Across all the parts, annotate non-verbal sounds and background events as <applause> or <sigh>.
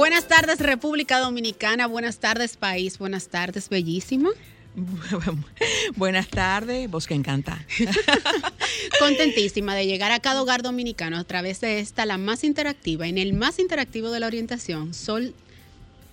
Buenas tardes República Dominicana, buenas tardes país, buenas tardes bellísima. <laughs> Buenas tardes, vos que encanta. <laughs> Contentísima de llegar a cada hogar dominicano a través de esta, la más interactiva, en el más interactivo de la orientación, Sol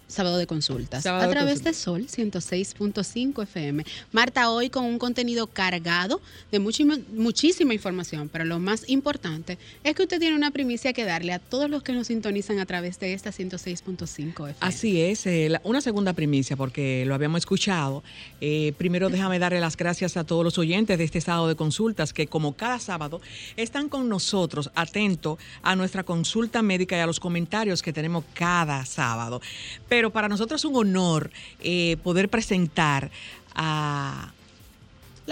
Sábado de consultas. a través de, Sol 106.5 FM. Marta, hoy con un contenido cargado de muchísima información, pero lo más importante es que usted tiene una primicia que darle a todos los que nos sintonizan a través de esta 106.5 FM. Así es, eh, una segunda primicia, porque lo habíamos escuchado. Eh, primero déjame darle las gracias a todos los oyentes de este sábado de consultas que como cada sábado están con nosotros atentos a nuestra consulta médica y a los comentarios que tenemos cada sábado pero para nosotros es un honor eh, poder presentar a,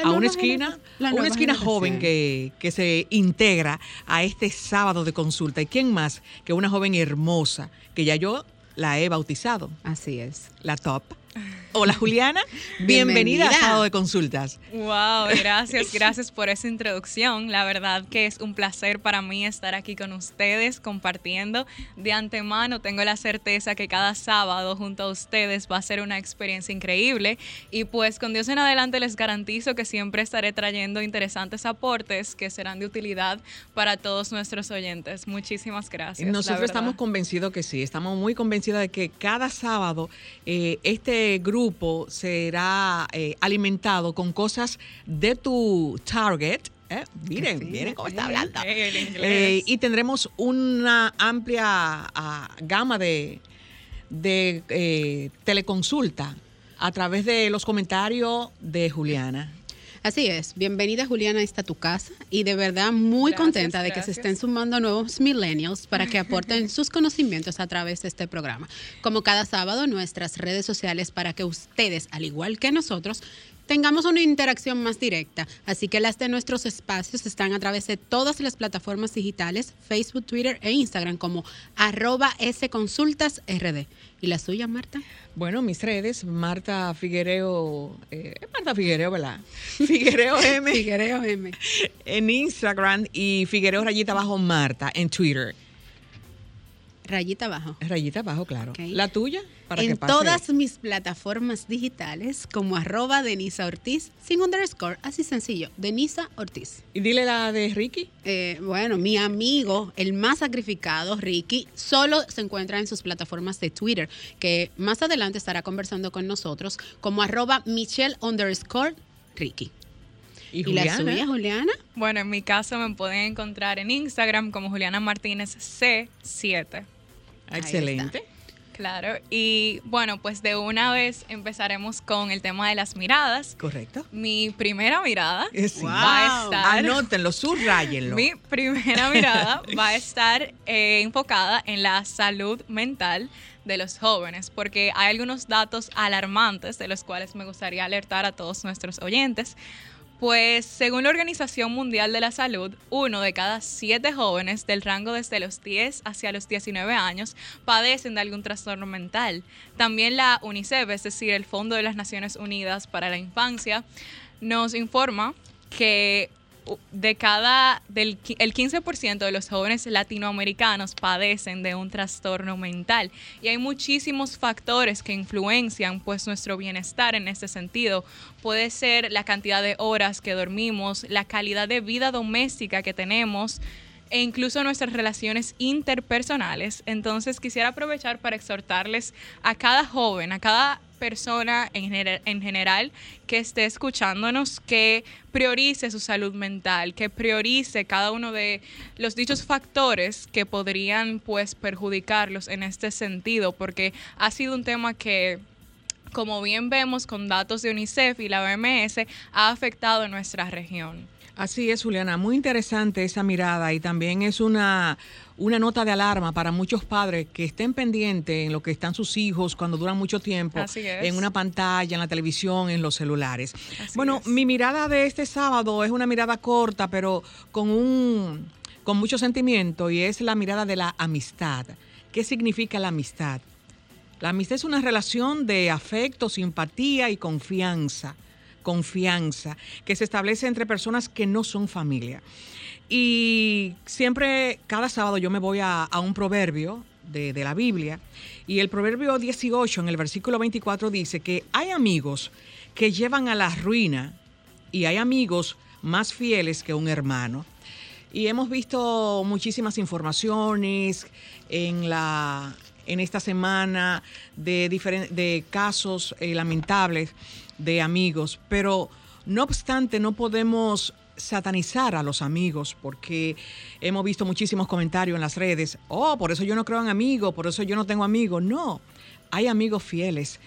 una esquina, una esquina joven que, que, se integra a este sábado de consulta. ¿Y quién más que una joven hermosa que ya yo la he bautizado? Así es. La top. Hola Juliana, bienvenida, a Sábado de Consultas. Wow, <laughs> gracias, gracias por esa introducción. La verdad que es un placer para mí estar aquí con ustedes compartiendo. De antemano tengo la certeza que cada sábado junto a ustedes va a ser una experiencia increíble y pues con Dios en adelante les garantizo que siempre estaré trayendo interesantes aportes que serán de utilidad para todos nuestros oyentes. Muchísimas gracias. Nosotros estamos convencidos que sí, estamos muy convencidos de que cada sábado eh, este grupo será eh, alimentado con cosas de tu target. ¿eh? Miren, miren cómo está hablando. Eh, y tendremos una amplia ah, gama de, de teleconsulta a través de los comentarios de Juliana. Así es, bienvenida Juliana, esta tu casa. Y de verdad muy contenta de que se estén sumando nuevos millennials para que aporten <laughs> sus conocimientos a través de este programa. Como cada sábado, nuestras redes sociales para que ustedes, al igual que nosotros, tengamos una interacción más directa. Así que las de nuestros espacios están a través de todas las plataformas digitales, Facebook, Twitter e Instagram como arroba sconsultasrd. ¿Y la suya, Marta? Bueno, mis redes, Marta Figuereo, eh, Marta Figuereo, ¿verdad? <laughs> Figuereo M. Figuereo M. En Instagram y Figuereo Rayita Bajo Marta en Twitter. Rayita abajo. Rayita abajo, claro. ¿La tuya? Para en todas mis plataformas digitales, como arroba Denisa Ortiz, sin underscore, así sencillo, Denisa Ortiz. ¿Y dile la de Ricky? Eh, bueno, mi amigo, el más sacrificado, Ricky, solo se encuentra en sus plataformas de Twitter, que más adelante estará conversando con nosotros, como arroba Michelle underscore Ricky. ¿Y, la suya, Juliana? Bueno, en mi caso me pueden encontrar en Instagram como Juliana Martínez C7. Excelente. Claro, y bueno, pues de una vez empezaremos con el tema de las miradas. Correcto. Mi primera mirada va a estar. Anótenlo, subrayenlo. Mi primera <laughs> mirada va a estar eh, enfocada en la salud mental de los jóvenes, porque hay algunos datos alarmantes de los cuales me gustaría alertar a todos nuestros oyentes. Pues según la Organización Mundial de la Salud, uno de cada siete jóvenes del rango desde los 10 hacia los 19 años padecen de algún trastorno mental. También la UNICEF, es decir, el Fondo de las Naciones Unidas para la Infancia, nos informa que de cada, del, el 15% de los jóvenes latinoamericanos padecen de un trastorno mental y hay muchísimos factores que influencian pues nuestro bienestar en este sentido. Puede ser la cantidad de horas que dormimos, la calidad de vida doméstica que tenemos, e incluso nuestras relaciones interpersonales. Entonces quisiera aprovechar para exhortarles a cada joven, a cada persona en, en general que esté escuchando,nos que priorice su salud mental, que priorice cada uno de los dichos factores que podrían pues perjudicarlos en este sentido, porque ha sido un tema que como bien vemos con datos de UNICEF y la OMS, ha afectado a nuestra región. Así es, Juliana, muy interesante esa mirada y también es una, una nota de alarma para muchos padres que estén pendientes en lo que están sus hijos cuando duran mucho tiempo en una pantalla, en la televisión, en los celulares. bueno, mi mirada de este sábado es una mirada corta, pero con un con mucho sentimiento y es la mirada de la amistad. ¿Qué significa la amistad? La amistad es una relación de afecto, simpatía y confianza confianza que se establece entre personas que no son familia. Y siempre, cada sábado yo me voy a, un proverbio de, de, la Biblia y el proverbio 18 en el versículo 24 dice que hay amigos que llevan a la ruina y hay amigos más fieles que un hermano. Y hemos visto muchísimas informaciones en la en esta semana de, de casos eh, lamentables de amigos, pero no obstante no podemos satanizar a los amigos porque hemos visto muchísimos comentarios en las redes, oh, por eso yo no creo en amigos, por eso yo no tengo amigos. No, hay amigos fieles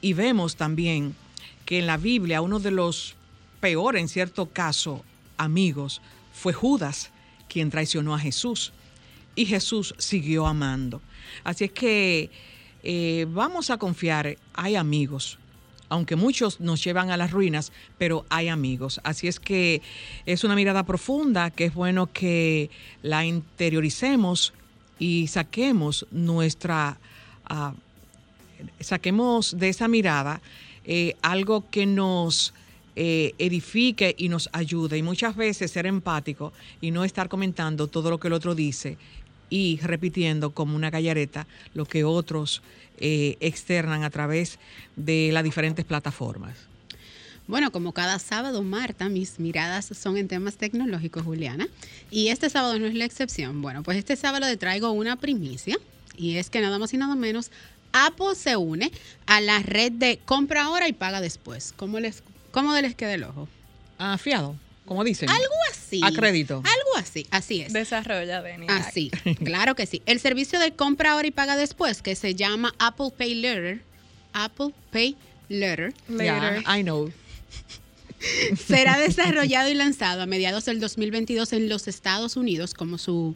y vemos también que en la Biblia uno de los peores, en cierto caso, amigos fue Judas, quien traicionó a Jesús y Jesús siguió amando. Así es que eh, vamos a confiar, hay amigos, aunque muchos nos llevan a las ruinas, pero hay amigos. Así es que es una mirada profunda que es bueno que la interioricemos y saquemos nuestra, ah, saquemos de esa mirada eh, algo que nos eh, edifique y nos ayude. Y muchas veces ser empático y no estar comentando todo lo que el otro dice y repitiendo como una gallareta lo que otros eh, externan a través de las diferentes plataformas. Bueno, como cada sábado, Marta, mis miradas son en temas tecnológicos, Juliana. Y este sábado no es la excepción. Bueno, pues este sábado le traigo una primicia. Y es que nada más y nada menos, Apple se une a la red de compra ahora y paga después. ¿Cómo les, cómo les queda el ojo? Ah, fiado como dicen. Algo así. A crédito. Algo así, así es. Desarrolla, Dani. Así, <laughs> claro que sí. El servicio de compra ahora y paga después, que se llama Apple Pay Later, Apple Pay Later. Later. I know. <laughs> Será desarrollado y lanzado a mediados del 2022 en los Estados Unidos, como su,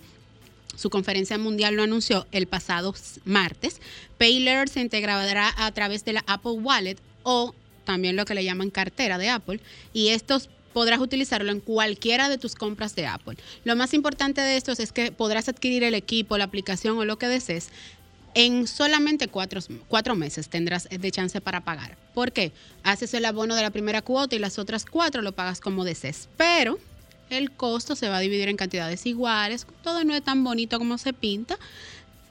su conferencia mundial lo anunció el pasado martes. Pay Later se integrará a través de la Apple Wallet o también lo que le llaman cartera de Apple, y estos podrás utilizarlo en cualquiera de tus compras de Apple. Lo más importante de estos es que podrás adquirir el equipo, la aplicación o lo que desees en solamente cuatro, cuatro, meses tendrás de chance para pagar. ¿Por qué? Haces el abono de la primera cuota y las otras cuatro lo pagas como desees. Pero el costo se va a dividir en cantidades iguales. Todo no es tan bonito como se pinta.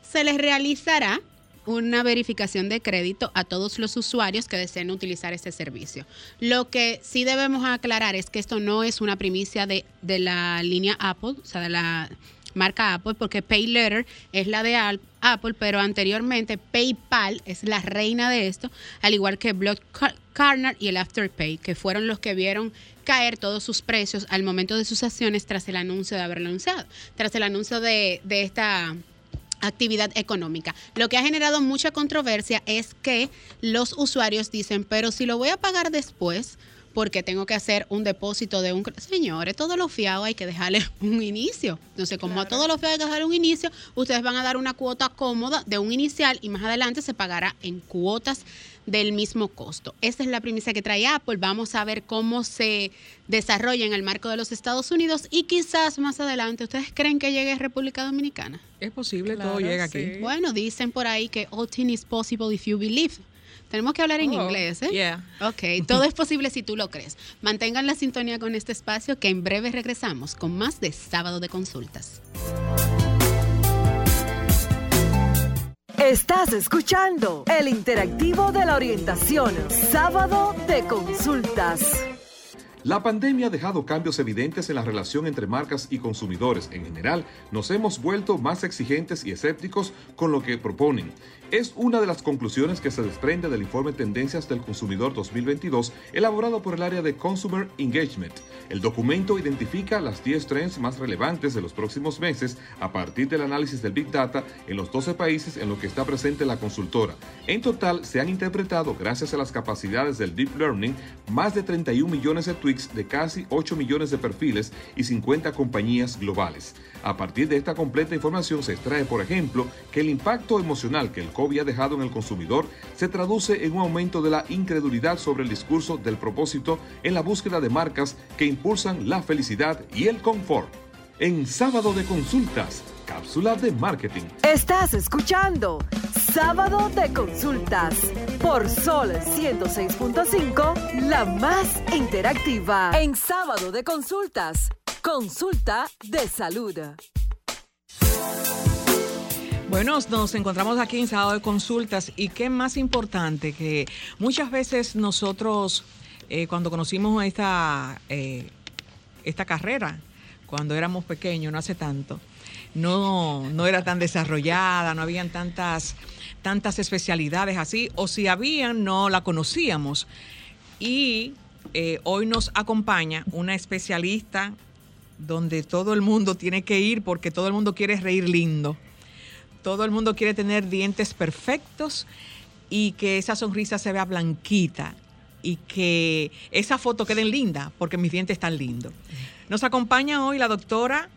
Se les realizará una verificación de crédito a todos los usuarios que deseen utilizar este servicio. Lo que sí debemos aclarar es que esto no es una primicia de, de la línea Apple, o sea, de la marca Apple, porque PayLetter es la de Apple, pero anteriormente PayPal es la reina de esto, al igual que Blood Carner y el Afterpay, que fueron los que vieron caer todos sus precios al momento de sus acciones tras el anuncio de haberlo anunciado, tras el anuncio de, de esta actividad económica. Lo que ha generado mucha controversia es que los usuarios dicen, pero si lo voy a pagar después, porque tengo que hacer un depósito de un... Señores, todo lo fiado hay que dejarle <laughs> un inicio. Entonces, como a todo lo fiado hay que dejarle un inicio, ustedes van a dar una cuota cómoda de un inicial y más adelante se pagará en cuotas del mismo costo. Esa es la premisa que trae Apple. Vamos a ver cómo se desarrolla en el marco de los Estados Unidos y quizás más adelante, ¿ustedes creen que llegue a República Dominicana? Es posible, todo llega aquí. Bueno, dicen por ahí que all things is possible if you believe. Tenemos que hablar en oh, inglés, ¿eh? Yeah. Ok, todo es posible si tú lo crees. Mantengan la sintonía con este espacio que en breve regresamos con más de Sábado de Consultas. Estás escuchando el interactivo de la orientación, Sábado de Consultas. La pandemia ha dejado cambios evidentes en la relación entre marcas y consumidores. En general, nos hemos vuelto más exigentes y escépticos con lo que proponen. Es una de las conclusiones que se desprende del informe Tendencias del Consumidor 2022 elaborado por el área de Consumer Engagement. El documento identifica las 10 trends más relevantes de los próximos meses a partir del análisis del Big Data en los 12 países en los que está presente la consultora. En total, se han interpretado, gracias a las capacidades del Deep Learning, más de 31 millones de tweets de casi 8 millones de perfiles y 50 compañías globales. A partir de esta completa información se extrae, por ejemplo, que el impacto emocional que el COVID ha dejado en el consumidor se traduce en un aumento de la incredulidad sobre el discurso del propósito en la búsqueda de marcas que impulsan la felicidad y el confort. En sábado de consultas, cápsula de marketing. Estás escuchando Sábado de Consultas por Sol 106.5, la más interactiva. En Sábado de Consultas, consulta de salud. Bueno, nos encontramos aquí en Sábado de Consultas y qué más importante que muchas veces nosotros eh, cuando conocimos esta, eh, esta carrera, cuando éramos pequeños, no hace tanto, no, no era tan desarrollada, no habían tantas tantas especialidades así, o si habían, no la conocíamos. Y eh, hoy nos acompaña una especialista donde todo el mundo tiene que ir porque todo el mundo quiere reír lindo. Todo el mundo quiere tener dientes perfectos y que esa sonrisa se vea blanquita y que esa foto quede linda porque mis dientes están lindos. Nos acompaña hoy la doctora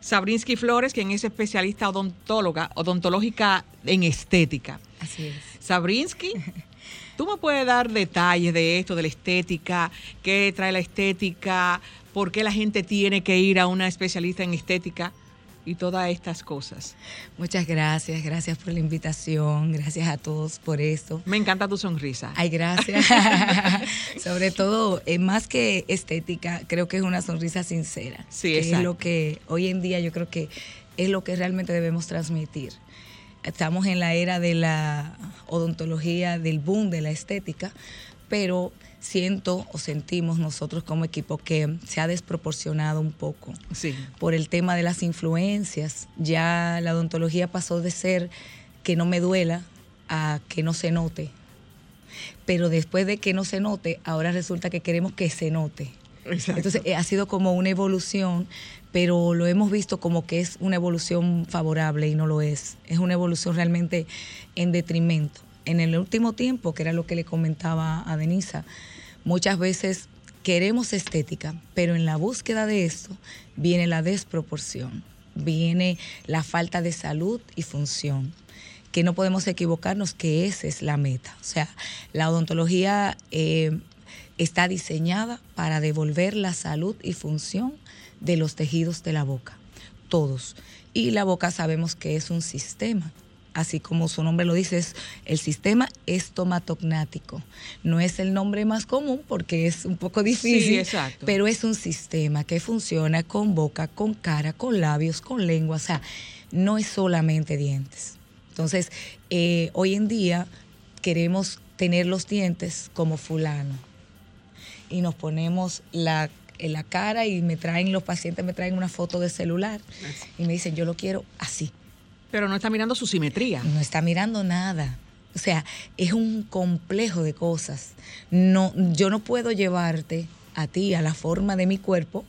Sabrinsky Flores, quien es especialista odontóloga, odontológica en estética. Así es. Sabrinsky, ¿tú me puedes dar detalles de esto, de la estética? ¿Qué trae la estética? ¿Por qué la gente tiene que ir a una especialista en estética? y todas estas cosas. Muchas gracias, gracias por la invitación, gracias a todos por esto. Me encanta tu sonrisa. Ay, gracias. <laughs> <laughs> Sobre todo, eh, más que estética, creo que es una sonrisa sincera. Sí, que es lo que hoy en día yo creo que es lo que realmente debemos transmitir. Estamos en la era de la odontología, del boom de la estética, pero siento o sentimos nosotros como equipo que se ha desproporcionado un poco sí. por el tema de las influencias. Ya la odontología pasó de ser que no me duela a que no se note. Pero después de que no se note, ahora resulta que queremos que se note. Exacto. Entonces eh, ha sido como una evolución, pero lo hemos visto como que es una evolución favorable y no lo es. Es una evolución realmente en detrimento en el último tiempo, que era lo que le comentaba a Denisa, muchas veces queremos estética, pero en la búsqueda de esto viene la desproporción, viene la falta de salud y función que no podemos equivocarnos que esa es la meta. O sea, la odontología eh, está diseñada para devolver la salud y función de los tejidos de la boca, todos. Y la boca sabemos que es un sistema así como su nombre lo dice, es el sistema estomatognático. No es el nombre más común porque es un poco difícil, pero es un sistema que funciona con boca, con cara, con labios, con lengua, o sea, no es solamente dientes. Entonces, eh, hoy en día queremos tener los dientes como fulano y nos ponemos la en la cara y me traen, los pacientes me traen una foto de celular y me dicen, yo lo quiero así. Pero no está mirando su simetría. No está mirando nada. O sea, es un complejo de cosas. No, yo no puedo llevarte a ti a la forma de mi cuerpo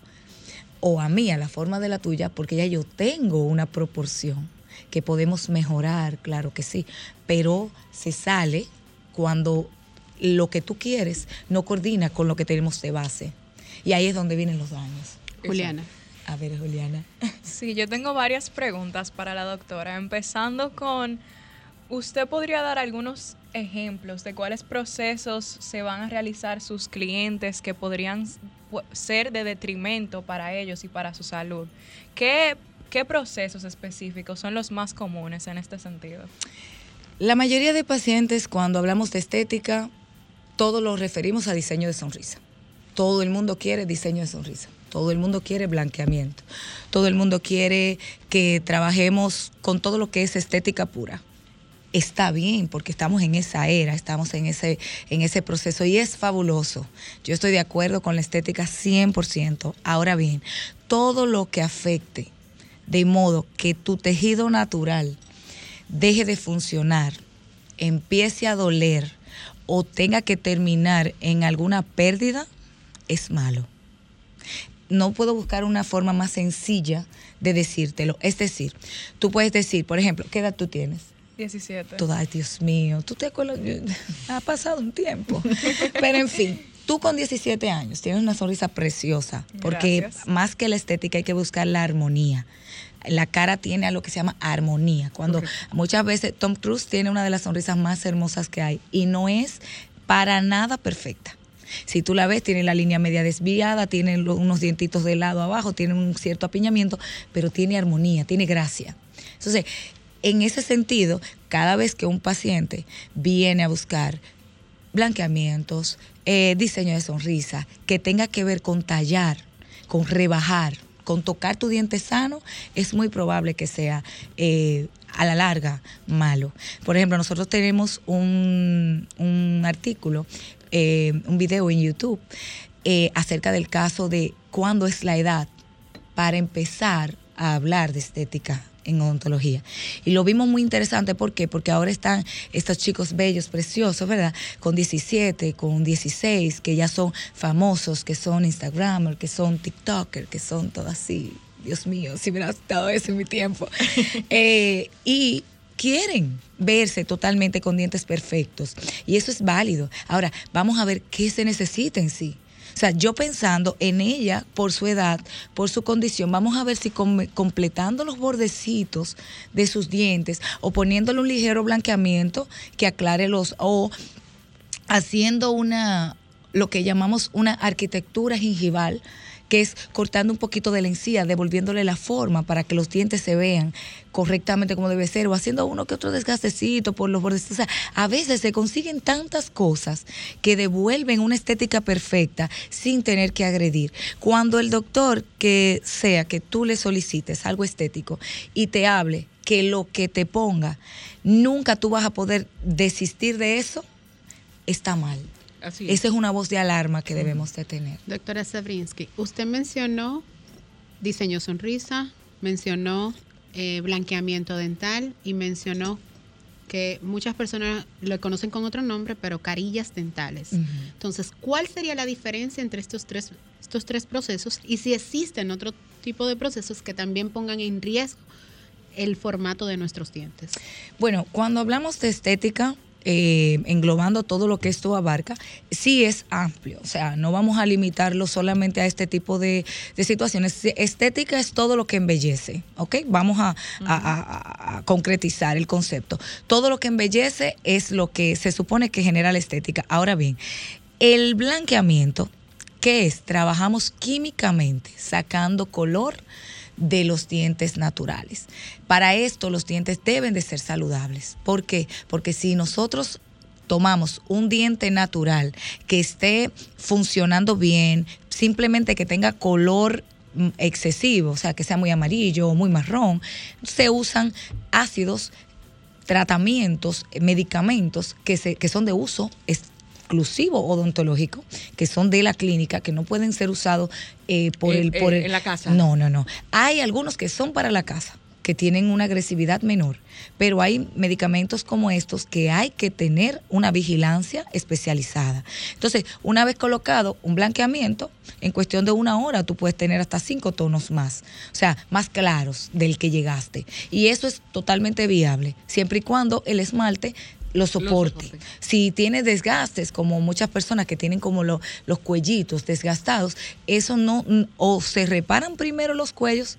o a mí a la forma de la tuya porque ya yo tengo una proporción que podemos mejorar, claro que sí, pero se sale cuando lo que tú quieres no coordina con lo que tenemos de base. Y ahí es donde vienen los daños. Juliana. A ver, Juliana. <laughs> Sí, yo tengo varias preguntas para la doctora, empezando con, ¿usted podría dar algunos ejemplos de cuáles procesos se van a realizar sus clientes que podrían ser de detrimento para ellos y para su salud? ¿Qué, qué procesos específicos son los más comunes en este sentido? La mayoría de pacientes, cuando hablamos de estética, todo lo referimos a diseño de sonrisa. Todo el mundo quiere diseño de sonrisa. Todo el mundo quiere blanqueamiento. Todo el mundo quiere que trabajemos con todo lo que es estética pura. Está bien porque estamos en esa era, estamos en ese, en ese proceso y es fabuloso. Yo estoy de acuerdo con la estética 100%. Ahora bien, todo lo que afecte de modo que tu tejido natural deje de funcionar, empiece a doler o tenga que terminar en alguna pérdida, es malo no puedo buscar una forma más sencilla de decírtelo. Es decir, tú puedes decir, por ejemplo, ¿qué edad tú tienes? 17. ay, Dios mío, tú te acuerdas, <laughs> ha pasado un tiempo. <laughs> Pero en fin, tú con 17 años tienes una sonrisa preciosa, porque Gracias. más que la estética hay que buscar la armonía. La cara tiene a lo que se llama armonía. Cuando muchas veces Tom Cruise tiene una de las sonrisas más hermosas que hay y no es para nada perfecta. Si tú la ves, tiene la línea media desviada, tiene unos dientitos de lado abajo, tiene un cierto apiñamiento, pero tiene armonía, tiene gracia. Entonces, en ese sentido, cada vez que un paciente viene a buscar blanqueamientos, eh, diseño de sonrisa, que tenga que ver con tallar, con rebajar, con tocar tu diente sano, es muy probable que sea eh, a la larga malo. Por ejemplo, nosotros tenemos un, un artículo, eh, un video en YouTube eh, acerca del caso de cuándo es la edad para empezar a hablar de estética en odontología. Y lo vimos muy interesante, ¿por qué? Porque ahora están estos chicos bellos, preciosos, ¿verdad? Con 17, con 16, que ya son famosos, que son Instagramers, que son TikTokers, que son todo así. Dios mío, si hubiera estado eso en mi tiempo. <laughs> Eh, y quieren verse totalmente con dientes perfectos. Y eso es válido. Ahora, vamos a ver qué se necesita en sí. O sea, yo pensando en ella por su edad, por su condición, vamos a ver si com- completando los bordecitos de sus dientes o poniéndole un ligero blanqueamiento que aclare los o haciendo una lo que llamamos una arquitectura gingival que es cortando un poquito de la encía, devolviéndole la forma para que los dientes se vean correctamente como debe ser, o haciendo uno que otro desgastecito por los bordes. O sea, a veces se consiguen tantas cosas que devuelven una estética perfecta sin tener que agredir. Cuando el doctor que sea que tú le solicites algo estético y te hable que lo que te ponga, nunca tú vas a poder desistir de eso, está mal. Así es. Esa es una voz de alarma que debemos de tener. Doctora Sabrinsky, usted mencionó diseño sonrisa, mencionó eh, blanqueamiento dental y mencionó que muchas personas lo conocen con otro nombre, pero carillas dentales. Entonces, ¿cuál sería la diferencia entre estos tres, estos tres procesos y si existen otro tipo de procesos que también pongan en riesgo el formato de nuestros dientes? Bueno, cuando hablamos de estética, eh, englobando todo lo que esto abarca, sí es amplio. O sea, no vamos a limitarlo solamente a este tipo de, de situaciones. Estética es todo lo que embellece, ¿ok? Vamos a, a- a- a concretizar el concepto. Todo lo que embellece es lo que se supone que genera la estética. Ahora bien, el blanqueamiento, ¿qué es? Trabajamos químicamente, sacando color de los dientes naturales. Para esto los dientes deben de ser saludables. ¿Por qué? Porque si nosotros tomamos un diente natural que esté funcionando bien, simplemente que tenga color mm, excesivo, o sea, que sea muy amarillo o muy marrón, se usan ácidos tratamientos, medicamentos que, se, que son de uso exclusivo odontológico, que son de la clínica, que no pueden ser usados eh, por el... Por el- en la casa. No, no, no. Hay algunos que son para la casa que tienen una agresividad menor, pero hay medicamentos como estos que hay que tener una vigilancia especializada. Entonces, una vez colocado un blanqueamiento, en cuestión de una hora tú puedes tener hasta cinco tonos más, o sea, más claros del que llegaste. Y eso es totalmente viable, siempre y cuando el esmalte lo soporte. soporte. Si tiene desgastes, como muchas personas que tienen como lo- los cuellitos desgastados, eso no, o se reparan primero los cuellos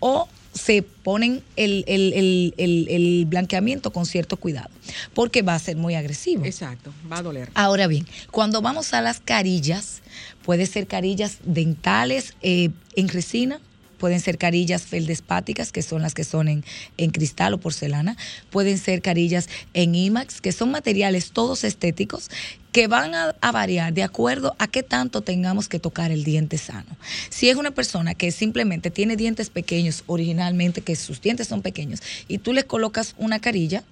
o se ponen el, el- el- el- el blanqueamiento con cierto cuidado, porque va a ser muy agresivo. Exacto, va a doler. Ahora bien, cuando vamos a las carillas, puede ser carillas dentales eh, en resina, pueden ser carillas feldespáticas, que son las que son en, en cristal o porcelana, pueden ser carillas en IMAX, que son materiales todos estéticos que van a, a variar de acuerdo a qué tanto tengamos que tocar el diente sano. Si es una persona que simplemente tiene dientes pequeños originalmente, que sus dientes son pequeños, y tú le colocas una carilla,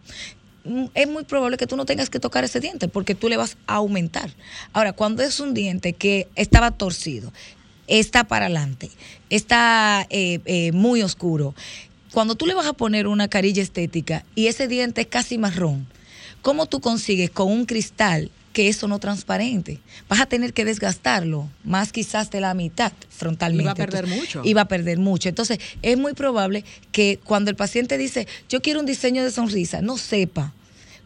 mm, es muy probable que tú no tengas que tocar ese diente porque tú le vas a aumentar. Ahora, cuando es un diente que estaba torcido, está para adelante, está eh, eh, muy oscuro, cuando tú le vas a poner una carilla estética y ese diente es casi marrón, ¿cómo tú consigues con un cristal que eso no transparente? Vas a tener que desgastarlo, más quizás de la mitad frontalmente. Y va a perder Entonces, mucho. Y va a perder mucho. Entonces, es muy probable que cuando el paciente dice, yo quiero un diseño de sonrisa, no sepa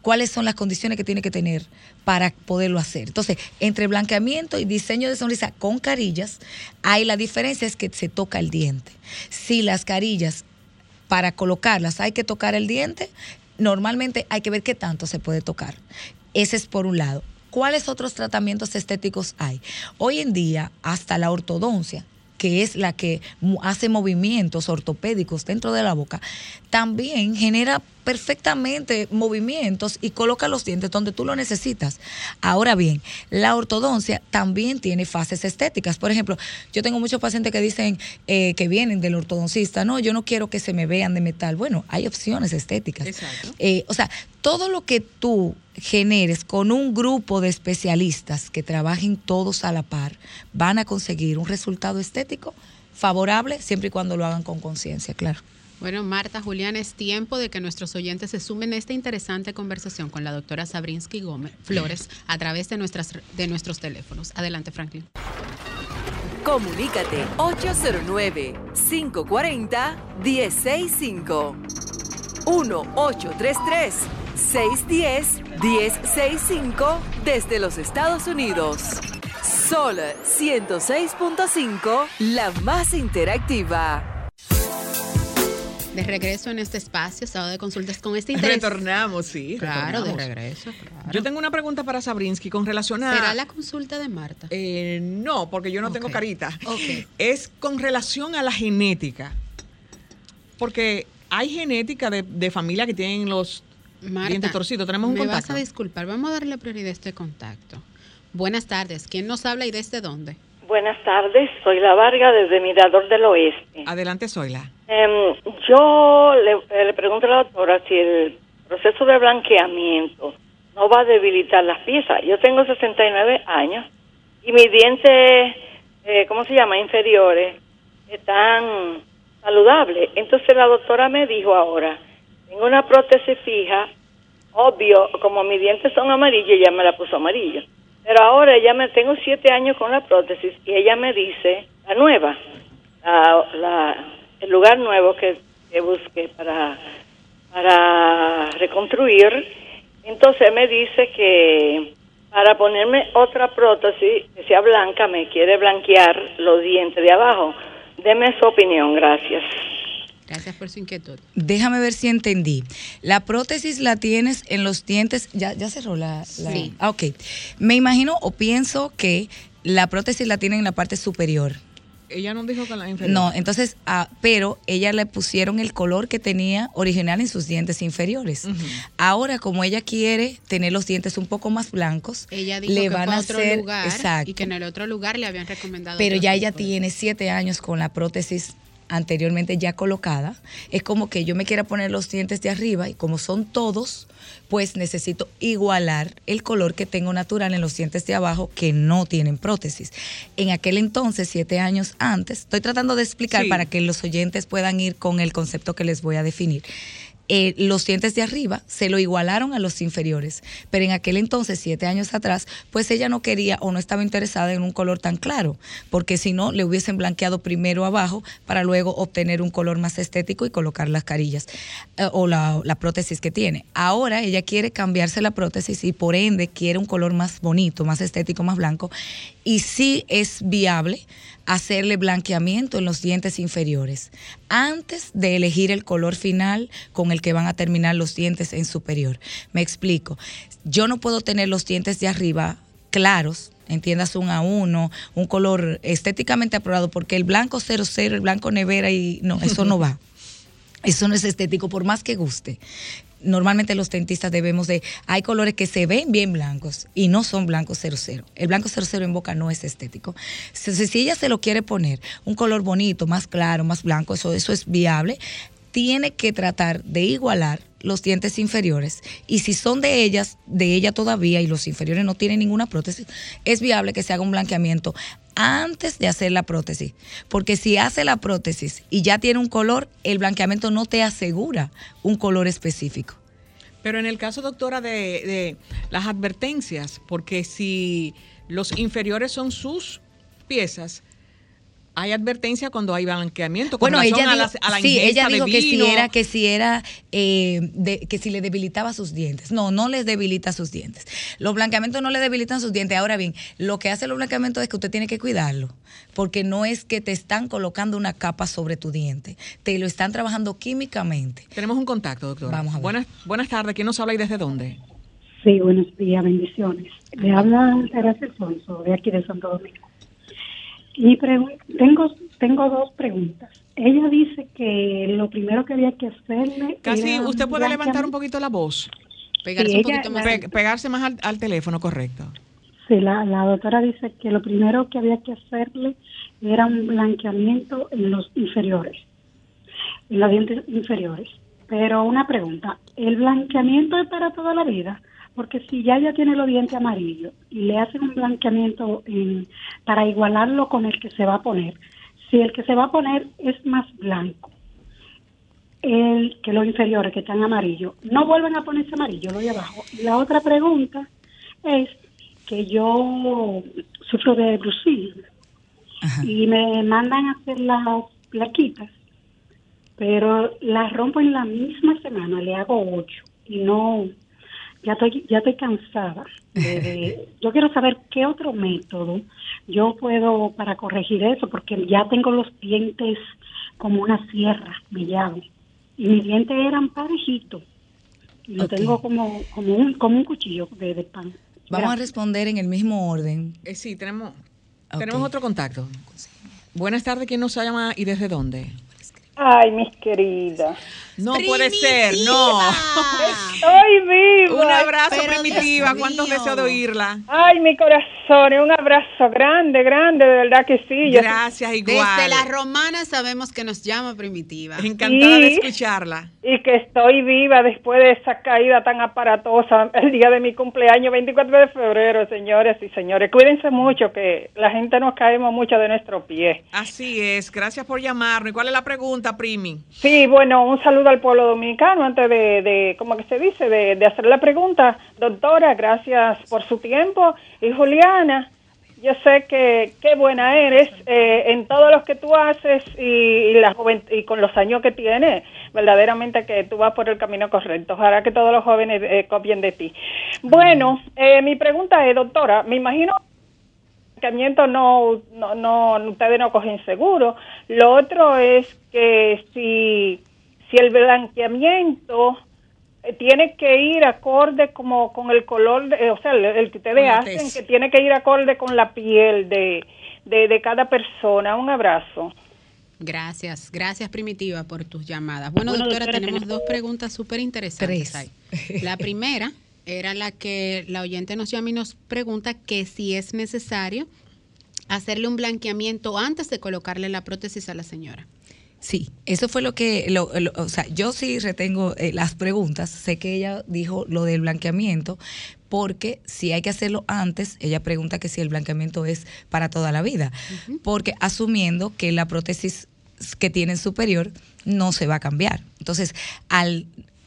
cuáles son las condiciones que tiene que tener para poderlo hacer. Entonces, entre blanqueamiento y diseño de sonrisa con carillas, hay la diferencia es que se toca el diente. Si las carillas para colocarlas hay que tocar el diente, normalmente hay que ver qué tanto se puede tocar. Ese es por un lado. ¿Cuáles otros tratamientos estéticos hay? Hoy en día, hasta la ortodoncia, que es la que hace movimientos ortopédicos dentro de la boca, también genera perfectamente movimientos y coloca los dientes donde tú lo necesitas. Ahora bien, la ortodoncia también tiene fases estéticas. Por ejemplo, yo tengo muchos pacientes que dicen eh, que vienen del ortodoncista, no, yo no quiero que se me vean de metal. Bueno, hay opciones estéticas. Exacto. Eh, o sea, todo lo que tú generes con un grupo de especialistas que trabajen todos a la par, van a conseguir un resultado estético favorable siempre y cuando lo hagan con conciencia, claro. Bueno, Marta, Julián, es tiempo de que nuestros oyentes se sumen a esta interesante conversación con la doctora Sabrinsky Gómez Flores a través de, nuestras, de nuestros teléfonos. Adelante, Franklin. Comunícate 809-540-1065. 1-833-610-1065 desde los Estados Unidos. Sol 106.5, la más interactiva. De regreso en este espacio, estado de consultas con este interés. Retornamos, sí. Claro, de regreso. Yo tengo una pregunta para Sabrinsky con relación a. ¿Será la consulta de Marta? Eh, no, porque yo no tengo carita. Es con relación a la genética. Porque hay genética de, de familia que tienen los dientes torcidos. Tenemos un me contacto. vas a disculpar, vamos a darle prioridad a este contacto. Buenas tardes. ¿Quién nos habla y desde dónde? Buenas tardes, soy La Varga desde Mirador del Oeste. Adelante, Soyla. Eh, yo le, le, pregunto a la doctora si el proceso de blanqueamiento no va a debilitar las piezas. Yo tengo 69 años y mis dientes, eh, ¿cómo se llama? Inferiores, están saludables. Entonces la doctora me dijo ahora, tengo una prótesis fija, obvio, como mis dientes son amarillos, ya me la puso amarillo. Pero ahora ella me tengo siete años con la prótesis y ella me dice la nueva, la, el lugar nuevo que, que busqué para para reconstruir. Entonces me dice que para ponerme otra prótesis que sea blanca me quiere blanquear los dientes de abajo. Deme su opinión, gracias. Gracias por su inquietud. Déjame ver si entendí. La prótesis la tienes en los dientes. ¿Ya, ya cerró la, la... Sí. Ah, ok. Me imagino o pienso que la prótesis la tiene en la parte superior. Ella no dijo que la inferior. No, entonces, ah, pero ella le pusieron el color que tenía original en sus dientes inferiores. Uh -huh. Ahora, como ella quiere tener los dientes un poco más blancos, ella dijo le que van fue a otro hacer lugar exacto. y que en el otro lugar le habían recomendado. Pero ya ella tiene siete años con la prótesis anteriormente ya colocada, es como que yo me quiera poner los dientes de arriba y como son todos, pues necesito igualar el color que tengo natural en los dientes de abajo que no tienen prótesis. En aquel entonces, siete años antes, estoy tratando de explicar sí. para que los oyentes puedan ir con el concepto que les voy a definir. Eh, los dientes de arriba se lo igualaron a los inferiores, pero en aquel entonces, siete años atrás, pues ella no quería o no estaba interesada en un color tan claro, porque si no, le hubiesen blanqueado primero abajo para luego obtener un color más estético y colocar las carillas eh, o la, la, prótesis que tiene. Ahora ella quiere cambiarse la prótesis y por ende quiere un color más bonito, más estético, más blanco, y sí es viable hacerle blanqueamiento en los dientes inferiores antes de elegir el color final con el que van a terminar los dientes en superior. Me explico. Yo no puedo tener los dientes de arriba claros, entiendas un a uno, un color estéticamente aprobado, porque el blanco 00, el blanco nevera y no, eso no va. <laughs> Eso no es estético, por más que guste normalmente los dentistas debemos de, hay colores que se ven bien blancos y no son blancos 00. El blanco 00 en boca no es estético. Si, ella se lo quiere poner un color bonito, más claro, más blanco, eso, eso es viable, tiene que tratar de igualar los dientes inferiores y si son de ellas, de ella todavía y los inferiores no tienen ninguna prótesis, es viable que se haga un blanqueamiento antes de hacer la prótesis, porque si hace la prótesis y ya tiene un color, el blanqueamiento no te asegura un color específico. Pero en el caso, doctora, de, de las advertencias, porque si los inferiores son sus piezas, hay advertencia cuando hay blanqueamiento. Con bueno, ella a la, sí, ella dijo que si era que si era eh, que si le debilitaba sus dientes. No, no les debilita sus dientes. Los blanqueamientos no le debilitan sus dientes. Ahora bien, lo que hace los blanqueamientos es que usted tiene que cuidarlo, porque no es que te están colocando una capa sobre tu diente, te lo están trabajando químicamente. Tenemos un contacto, doctor. Vamos a ver. Buenas, buenas tardes. ¿Quién nos habla y desde dónde? Sí, buenos días, bendiciones. Le habla Teresa Alfonso, de aquí de Santo Domingo. Y tengo, tengo dos preguntas. Ella dice que lo primero que había que hacerle. Casi, usted puede levantar un poquito la voz. Pegarse un poquito más. pegarse más al, teléfono, correcto. Sí, la, la doctora dice que lo primero que había que hacerle era un blanqueamiento en los inferiores, en los dientes inferiores. Pero una pregunta, ¿el blanqueamiento es para toda la vida? Porque si ya ya tiene los dientes amarillos y le hacen un blanqueamiento para igualarlo con el que se va a poner, si el que se va a poner es más blanco el que los inferiores que están amarillos, no vuelven a ponerse amarillo lo de abajo. la otra pregunta es que yo sufro de brucil y me mandan a hacer las plaquitas, pero las rompo en la misma semana, le hago ocho y no ya estoy, ya estoy cansada. <laughs> yo quiero saber qué otro método yo puedo para corregir eso, porque ya tengo los dientes como una sierra, me llamo. Y mis dientes eran parejitos. Y lo tengo como, como, un, como un cuchillo de, pan. Vamos a responder en el mismo orden. Eh, sí, tenemos, tenemos otro contacto. Buenas tardes, ¿quién nos llama y desde dónde? Ay, mis queridas. No puede ser, no. Estoy viva. Un abrazo, Primitiva. ¿Cuántos deseos de oírla? Ay, mi corazón, un abrazo grande, grande, de verdad que sí. Gracias, igual. Desde la romana sabemos que nos llama Primitiva. Encantada de escucharla. Y que estoy viva después de esa caída tan aparatosa el día de mi cumpleaños, 24 de febrero, señores y señores. Cuídense mucho, que la gente nos caemos mucho de nuestro pie. Así es. Gracias por llamarnos. ¿Y cuál es la pregunta, Primi? Sí, bueno, un saludo al pueblo dominicano antes de, de ¿cómo que se dice?, de, hacer la pregunta. Doctora, gracias por su tiempo. Y Juliana, yo sé que qué buena eres eh, en todo lo que tú haces y, la y con los años que tienes, verdaderamente que tú vas por el camino correcto. Ojalá que todos los jóvenes eh, copien de ti. Bueno, eh, mi pregunta es, doctora, me imagino no, no, no, ustedes no cogen seguro. Lo otro es que si si el blanqueamiento eh, tiene que ir acorde como con el color, de, o sea, el, que ustedes hacen, que tiene que ir acorde con la piel de, de, cada persona. Un abrazo. Gracias, gracias Primitiva por tus llamadas. Bueno, doctora, tenemos dos preguntas súper interesantes La primera <laughs> era la que la oyente nos llama y nos pregunta que si es necesario hacerle un blanqueamiento antes de colocarle la prótesis a la señora. Sí, eso fue lo que, lo, o sea, yo sí retengo eh, las preguntas, sé que ella dijo lo del blanqueamiento, porque si hay que hacerlo antes, ella pregunta que si el blanqueamiento es para toda la vida, porque asumiendo que la prótesis que tiene superior no se va a cambiar. Entonces, al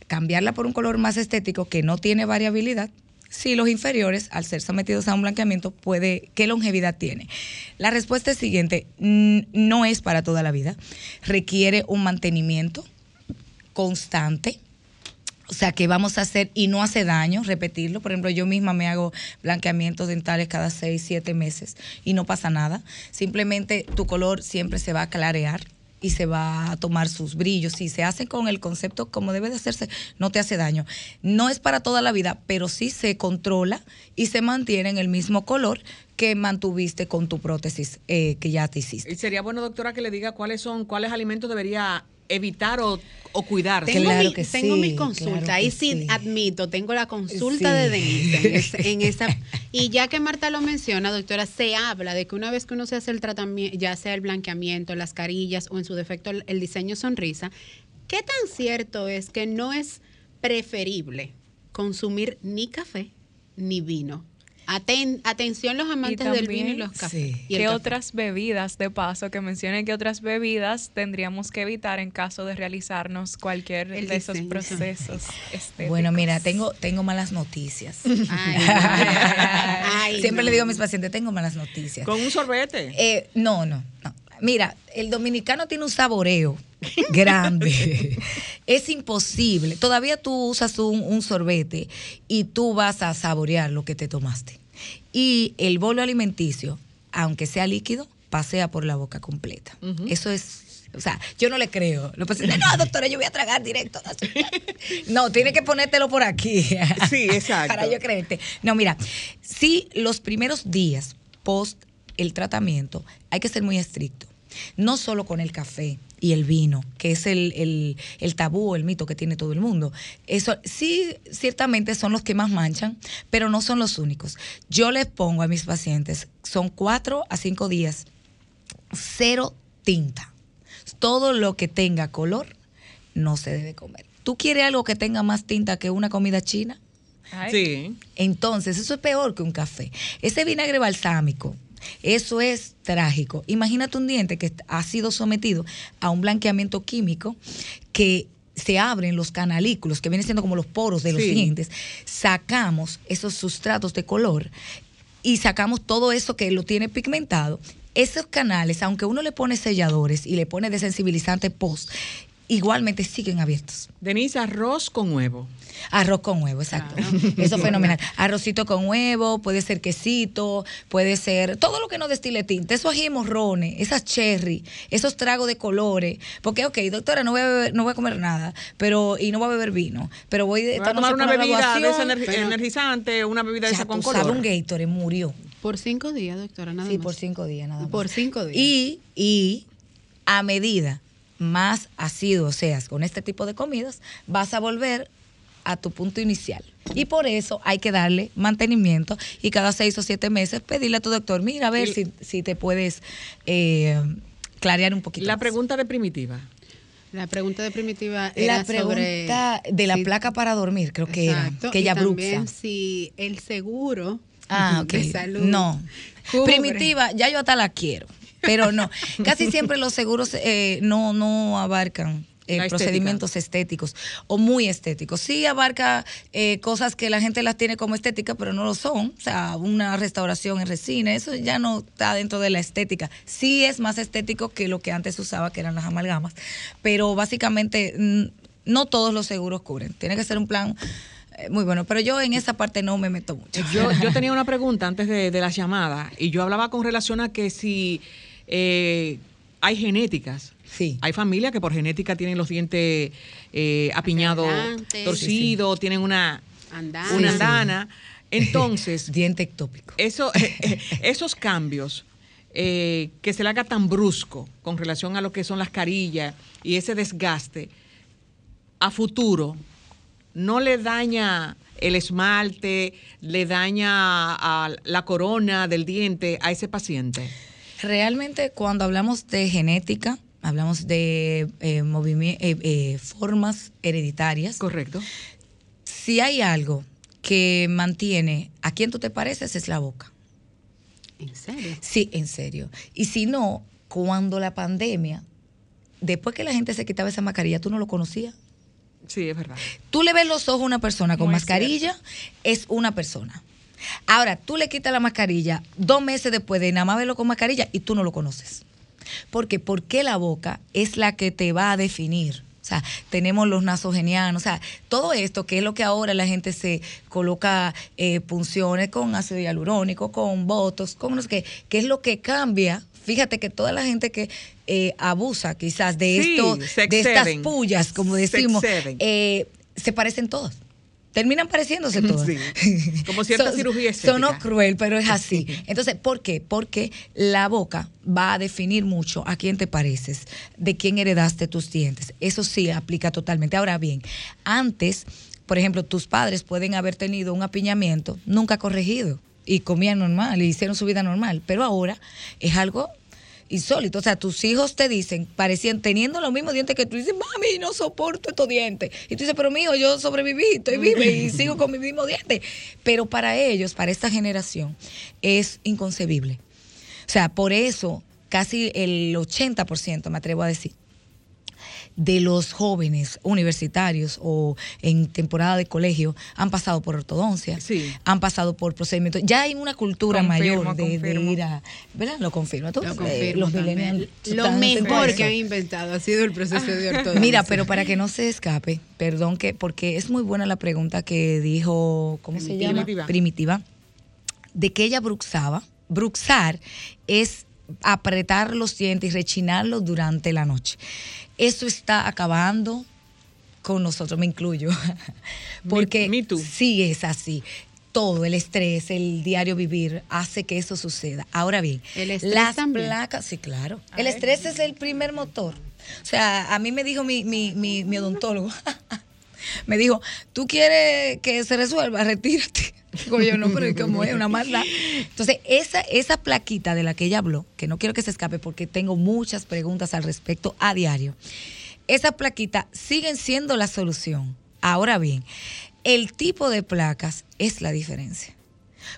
cambiarla por un color más estético que no tiene variabilidad, si los inferiores, al ser sometidos a un blanqueamiento, puede, ¿qué longevidad tiene? La respuesta es siguiente, no es para toda la vida, requiere un mantenimiento constante, o sea, que vamos a hacer y no hace daño repetirlo. Por ejemplo, yo misma me hago blanqueamientos dentales cada seis, siete meses y no pasa nada. Simplemente tu color siempre se va a clarear y se va a tomar sus brillos. Si se hace con el concepto como debe de hacerse, no te hace daño. No es para toda la vida, pero sí se controla y se mantiene en el mismo color que mantuviste con tu prótesis eh, que ya te hiciste. Y sería bueno, doctora, que le diga cuáles son, cuáles alimentos debería evitar o, cuidar. Tengo, mi, tengo mi consulta, ahí sí, admito, tengo la consulta de Denise <laughs> en, esa. Y ya que Marta lo menciona, doctora, se habla de que una vez que uno se hace el tratamiento, ya sea el blanqueamiento, las carillas o en su defecto el diseño sonrisa, ¿qué tan cierto es que no es preferible consumir ni café ni vino? Atención los amantes del vino y los cafés. ¿Qué otras bebidas, de paso, que mencionen qué otras bebidas tendríamos que evitar en caso de realizarnos cualquier de esos procesos <laughs> Bueno, mira, tengo, tengo malas noticias. <laughs> Siempre le digo a mis pacientes, tengo malas noticias. ¿Con un sorbete? Eh, no, no, no Mira, el dominicano tiene un saboreo grande. <laughs> es imposible. Todavía tú usas un, un sorbete y tú vas a saborear lo que te tomaste. Y el bolo alimenticio, aunque sea líquido, pasea por la boca completa. Eso es o sea, yo no le creo. No, pues, no, doctora, yo voy a tragar directo. <laughs> No, tiene que ponértelo por aquí. <laughs> Sí, exacto. Para yo creerte. No, mira, sí, los primeros días post el tratamiento hay que ser muy estricto. No solo con el café y el vino, que es el, el, el tabú, el mito que tiene todo el mundo. Eso sí, ciertamente son los que más manchan, pero no son los únicos. Yo les pongo a mis pacientes, son cuatro a cinco días, cero tinta todo lo que tenga color no se debe comer. ¿Tú quieres algo que tenga más tinta que una comida china? Sí. Entonces, eso es peor que un café. Ese vinagre balsámico, eso es trágico. Imagínate un diente que ha sido sometido a un blanqueamiento químico que se abren los canalículos, que vienen siendo como los poros de los dientes, sacamos esos sustratos de color y sacamos todo eso que lo tiene pigmentado. Esos canales, aunque uno le pone selladores y le pone desensibilizante post, igualmente siguen abiertos. Denise, arroz con huevo. Arroz con huevo, exacto. Eso es <laughs> fenomenal. Arrocito con huevo, puede ser quesito, puede ser todo lo que no destile tinta. Esos ají morrones, esas cherry, esos tragos de colores. Porque, ok, doctora, no voy a, no voy a comer nada, pero y no voy a beber vino, pero voy, a tomar una bebida de esa energizante, una bebida de esa con color. un Gatorade murió. Por cinco días, doctora, nada sí, más. por cinco días, nada más. Por cinco días. Y, y a medida más asiduo seas con este tipo de comidas, vas a volver a tu punto inicial. Y por eso hay que darle mantenimiento y cada seis o siete meses pedirle a tu doctor, mira, a ver si, si, te puedes eh, clarear un poquito. La pregunta de primitiva. La pregunta de primitiva era la pregunta de la placa para dormir, creo que era, que ella también si el seguro Ah, <laughs> ok. No. Primitiva, ya yo hasta la quiero, pero no. Casi siempre los seguros eh, no, no abarcan eh, procedimientos estéticos o muy estéticos. Sí abarca eh, cosas que la gente las tiene como estética, pero no lo son. O sea, una restauración en resina, eso ya no está dentro de la estética. Sí es más estético que lo que antes usaba, que eran las amalgamas, pero básicamente mm, no todos los seguros cubren. Tiene que ser un plan eh, muy bueno, pero yo en esa parte no me meto mucho. Yo, yo <laughs> tenía una pregunta antes de, de las llamadas y yo hablaba con relación a que si eh, hay genéticas. Sí. Hay familias que por genética tienen los dientes eh, apiñados, torcidos, tienen una andana. Una andana. <laughs> Entonces. <laughs> Diente ectópico. Eso, <laughs> esos cambios que se le haga tan brusco con relación a lo que son las carillas y ese desgaste, a futuro, no le daña el esmalte, le daña a la corona del diente a ese paciente? Realmente cuando hablamos de genética, hablamos de eh, eh, eh, formas hereditarias. Correcto. Si hay algo que mantiene a quién tú te pareces es la boca. ¿En serio? Sí, en serio. Y si no, cuando la pandemia, después que la gente se quitaba esa mascarilla, tú no lo conocías. Sí, es verdad. Tú le ves los ojos a una persona con mascarilla, es una persona. Ahora, tú le quitas la mascarilla dos meses después de nada más verlo con mascarilla y tú no lo conoces. ¿Por qué? Porque la boca es la que te va a definir. O sea, tenemos los nasogenianos, o sea, todo esto que es lo que ahora la gente se coloca eh, punciones con ácido hialurónico, con botox, con no sé qué, que es lo que cambia fíjate que toda la gente que eh, abusa quizás de esto, de estas pullas, como decimos, eh, se parecen todos terminan pareciéndose todos. Como cierta cirugía Sonó cruel, pero es así. Entonces, ¿por qué? Porque la boca va a definir mucho a quién te pareces, de quién heredaste tus dientes. Eso sí aplica totalmente. Ahora bien, antes, por ejemplo, tus padres pueden haber tenido un apiñamiento nunca corregido y comían normal y hicieron su vida normal, pero ahora es algo insólito. O sea, tus hijos te dicen, parecían teniendo los mismos dientes que tú dices, mami, no soporto estos dientes. Y tú dices, pero mijo, yo sobreviví, estoy viva y <laughs> sigo con mis mismos dientes. Pero para ellos, para esta generación, es inconcebible. O sea, por eso casi el 80%, me atrevo a decir, de los jóvenes universitarios o en temporada de colegio han pasado por ortodoncia, han pasado por procedimientos. Ya hay una cultura mayor de, ir a. ¿Verdad? Lo confirmo. Lo, eh, los lo mejor que han inventado ha sido el proceso de ortodoncia. Mira, pero para que no se escape, perdón, que porque es muy buena la pregunta que dijo, ¿cómo se llama? Primitiva. De que ella bruxaba. Bruxar es apretar los dientes y rechinarlos durante la noche. Eso está acabando con nosotros, me incluyo. Porque sí es así todo, el estrés, el diario vivir, hace que eso suceda. Ahora bien, el estrés las placas, sí, claro. el estrés es el primer motor. O sea, a mí me dijo mi, mi, mi odontólogo, <laughs> me dijo, tú quieres que se resuelva, <laughs> retírate. <laughs> Digo no, pero como es una maldad. Entonces, esa, esa plaquita de la que ella habló, que no quiero que se escape porque tengo muchas preguntas al respecto a diario, esa plaquita siguen siendo la solución. Ahora bien, el tipo de placas es la diferencia.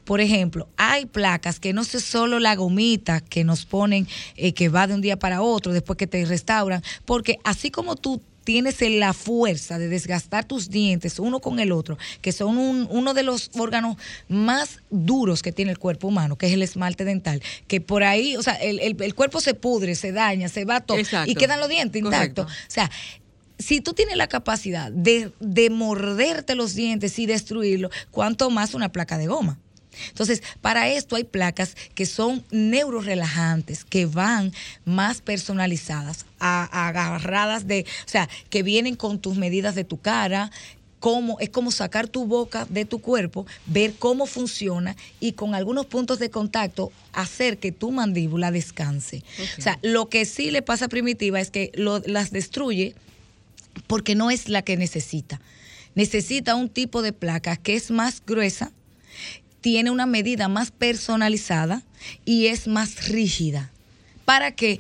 Por ejemplo, hay placas que no sé solo la gomita que nos ponen, eh, que va de un día para otro después que te restauran, porque así como tú tienes la fuerza de desgastar tus dientes uno con el otro, que son uno de los órganos más duros que tiene el cuerpo humano, que es el esmalte dental, que por ahí, o sea, el, cuerpo se pudre, se daña, se va todo y quedan los dientes intactos. O sea, si tú tienes la capacidad de, de morderte los dientes y destruirlo, ¿cuánto más una placa de goma? Entonces, para esto hay placas que son neurorelajantes, que van más personalizadas, agarradas de, o sea, que vienen con tus medidas de tu cara, Cómo, es como sacar tu boca de tu cuerpo, ver cómo funciona y con algunos puntos de contacto hacer que tu mandíbula descanse. O sea, lo que sí le pasa a Primitiva es que las destruye porque no es la que necesita. Necesita un tipo de placa que es más gruesa, tiene una medida más personalizada y es más rígida para que